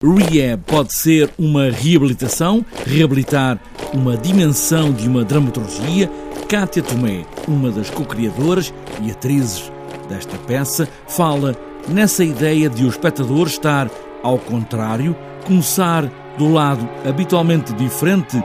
Rehab pode ser uma reabilitação, reabilitar uma dimensão de uma dramaturgia. Kátia Tomé, uma das co-criadoras e atrizes desta peça, fala nessa ideia de o espectador estar ao contrário, começar do lado habitualmente diferente.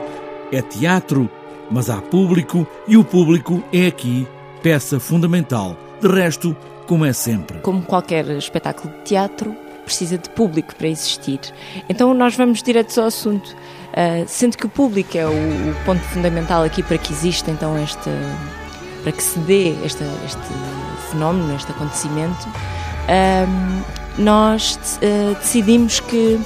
É teatro, mas há público e o público é aqui peça fundamental. De resto, como é sempre. Como qualquer espetáculo de teatro, precisa de público para existir. Então nós vamos direto ao assunto, uh, sendo que o público é o, ponto fundamental aqui para que exista então este, para que se dê este, este fenómeno, este acontecimento. Uh, nós uh, decidimos que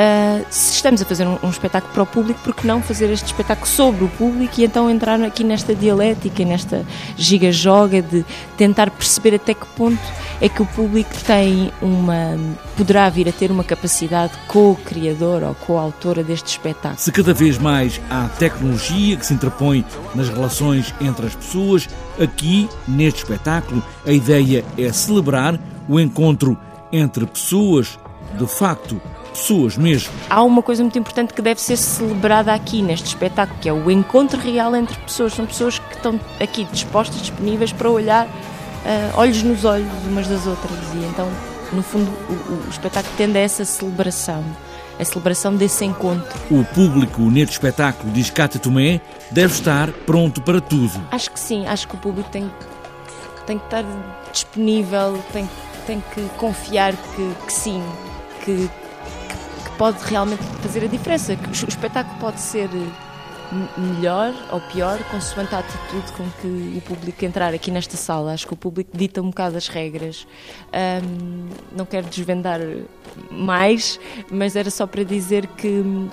Uh, se estamos a fazer um, um, espetáculo para o público, por que não fazer este espetáculo sobre o público e então entrar aqui nesta dialética, nesta giga-joga de tentar perceber até que ponto é que o público tem uma. poderá vir a ter uma capacidade co-criadora ou co-autora deste espetáculo. Se cada vez mais há tecnologia que se interpõe nas relações entre as pessoas, aqui, neste espetáculo, a ideia é celebrar o encontro entre pessoas de facto pessoas mesmo. Há uma coisa muito importante que deve ser celebrada aqui neste espetáculo, que é o encontro real entre pessoas. São pessoas que estão aqui dispostas, disponíveis para olhar uh, olhos nos olhos umas das outras. E então, no fundo, o, o espetáculo tende a essa celebração a celebração desse encontro. O público neste espetáculo, diz Cátia Tomé, deve estar pronto para tudo. Acho que sim, acho que o público tem, tem que estar disponível, tem, tem que confiar que, que sim, que, pode realmente fazer a diferença. Que o espetáculo pode ser eh, melhor ou pior, consoante a atitude com que o público entrar aqui nesta sala. Acho que o público dita um bocado as regras. Um, não quero desvendar mais, mas era só para dizer que hum,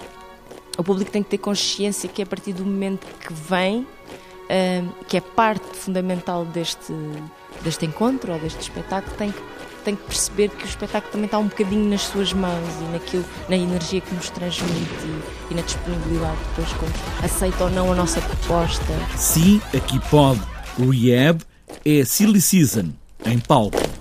o público tem que ter consciência que a partir do momento que vem, que é parte fundamental deste, deste encontro ou deste espetáculo, tem que tem que perceber que o espetáculo também está um bocadinho nas suas mãos e naquilo, na energia que nos transmite e, e na disponibilidade depois quando aceita ou não a nossa proposta. Sim, aqui pode. O IEB é Silly Season, em palco.